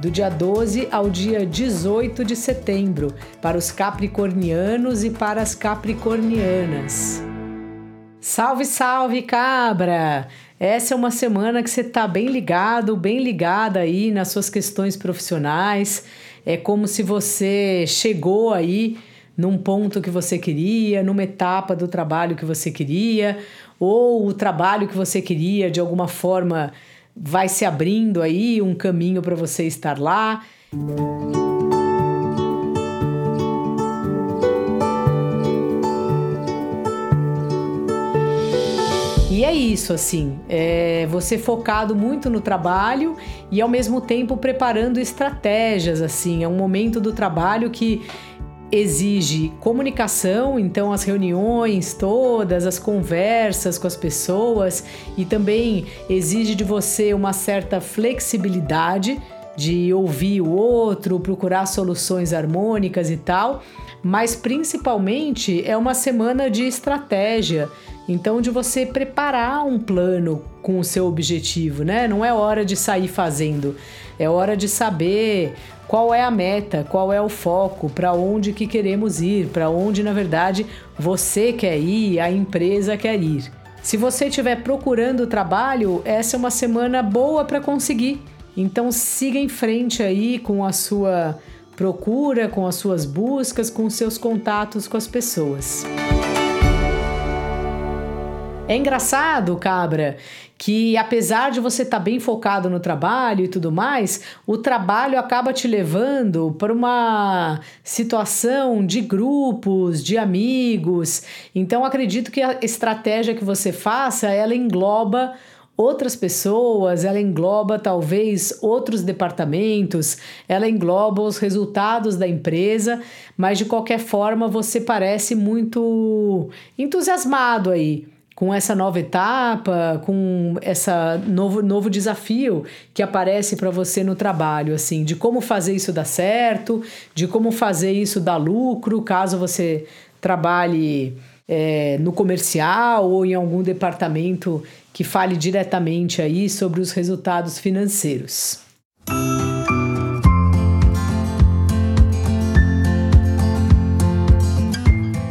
do dia 12 ao dia 18 de setembro, para os capricornianos e para as capricornianas. Salve, salve, cabra! Essa é uma semana que você está bem ligado, bem ligada aí nas suas questões profissionais. É como se você chegou aí num ponto que você queria, numa etapa do trabalho que você queria, ou o trabalho que você queria de alguma forma vai se abrindo aí um caminho para você estar lá. E é isso, assim, é você focado muito no trabalho e ao mesmo tempo preparando estratégias, assim, é um momento do trabalho que exige comunicação, então as reuniões todas, as conversas com as pessoas e também exige de você uma certa flexibilidade de ouvir o outro, procurar soluções harmônicas e tal, mas principalmente é uma semana de estratégia, então de você preparar um plano com o seu objetivo, né? Não é hora de sair fazendo, é hora de saber qual é a meta, qual é o foco, para onde que queremos ir, para onde na verdade você quer ir, a empresa quer ir. Se você estiver procurando trabalho, essa é uma semana boa para conseguir. Então siga em frente aí com a sua procura, com as suas buscas, com os seus contatos com as pessoas. É engraçado, cabra, que apesar de você estar tá bem focado no trabalho e tudo mais, o trabalho acaba te levando para uma situação de grupos, de amigos. Então acredito que a estratégia que você faça, ela engloba outras pessoas, ela engloba talvez outros departamentos, ela engloba os resultados da empresa, mas de qualquer forma você parece muito entusiasmado aí com essa nova etapa, com essa novo, novo desafio que aparece para você no trabalho, assim, de como fazer isso dar certo, de como fazer isso dar lucro, caso você trabalhe é, no comercial ou em algum departamento que fale diretamente aí sobre os resultados financeiros.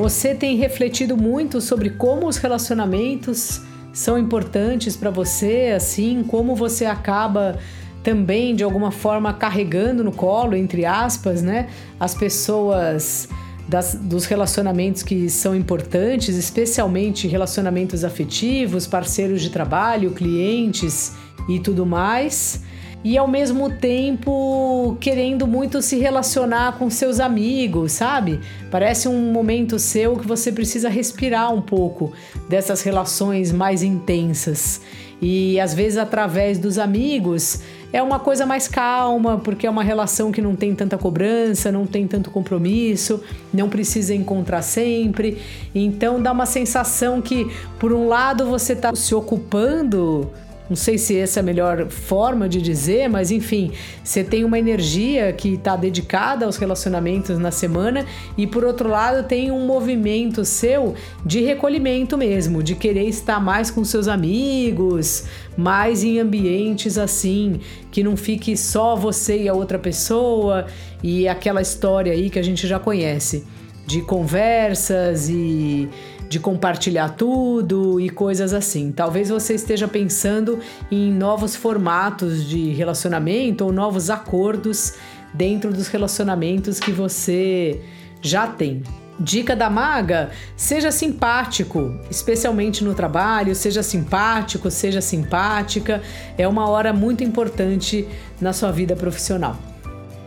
Você tem refletido muito sobre como os relacionamentos são importantes para você, assim, como você acaba também de alguma forma carregando no colo, entre aspas, né, as pessoas das, dos relacionamentos que são importantes, especialmente relacionamentos afetivos, parceiros de trabalho, clientes e tudo mais e ao mesmo tempo querendo muito se relacionar com seus amigos, sabe? Parece um momento seu que você precisa respirar um pouco dessas relações mais intensas. E às vezes através dos amigos é uma coisa mais calma, porque é uma relação que não tem tanta cobrança, não tem tanto compromisso, não precisa encontrar sempre. Então dá uma sensação que, por um lado, você está se ocupando não sei se essa é a melhor forma de dizer, mas enfim, você tem uma energia que está dedicada aos relacionamentos na semana e por outro lado tem um movimento seu de recolhimento mesmo, de querer estar mais com seus amigos, mais em ambientes assim, que não fique só você e a outra pessoa e aquela história aí que a gente já conhece de conversas e de compartilhar tudo e coisas assim. Talvez você esteja pensando em novos formatos de relacionamento ou novos acordos dentro dos relacionamentos que você já tem. Dica da maga: seja simpático, especialmente no trabalho, seja simpático, seja simpática. É uma hora muito importante na sua vida profissional.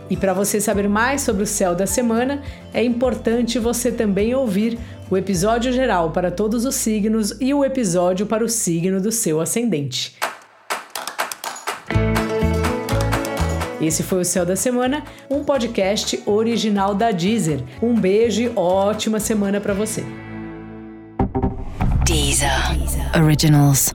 E para você saber mais sobre o céu da semana, é importante você também ouvir o episódio geral para todos os signos e o episódio para o signo do seu ascendente. Esse foi o Céu da Semana, um podcast original da Deezer. Um beijo e ótima semana para você. Deezer. Originals.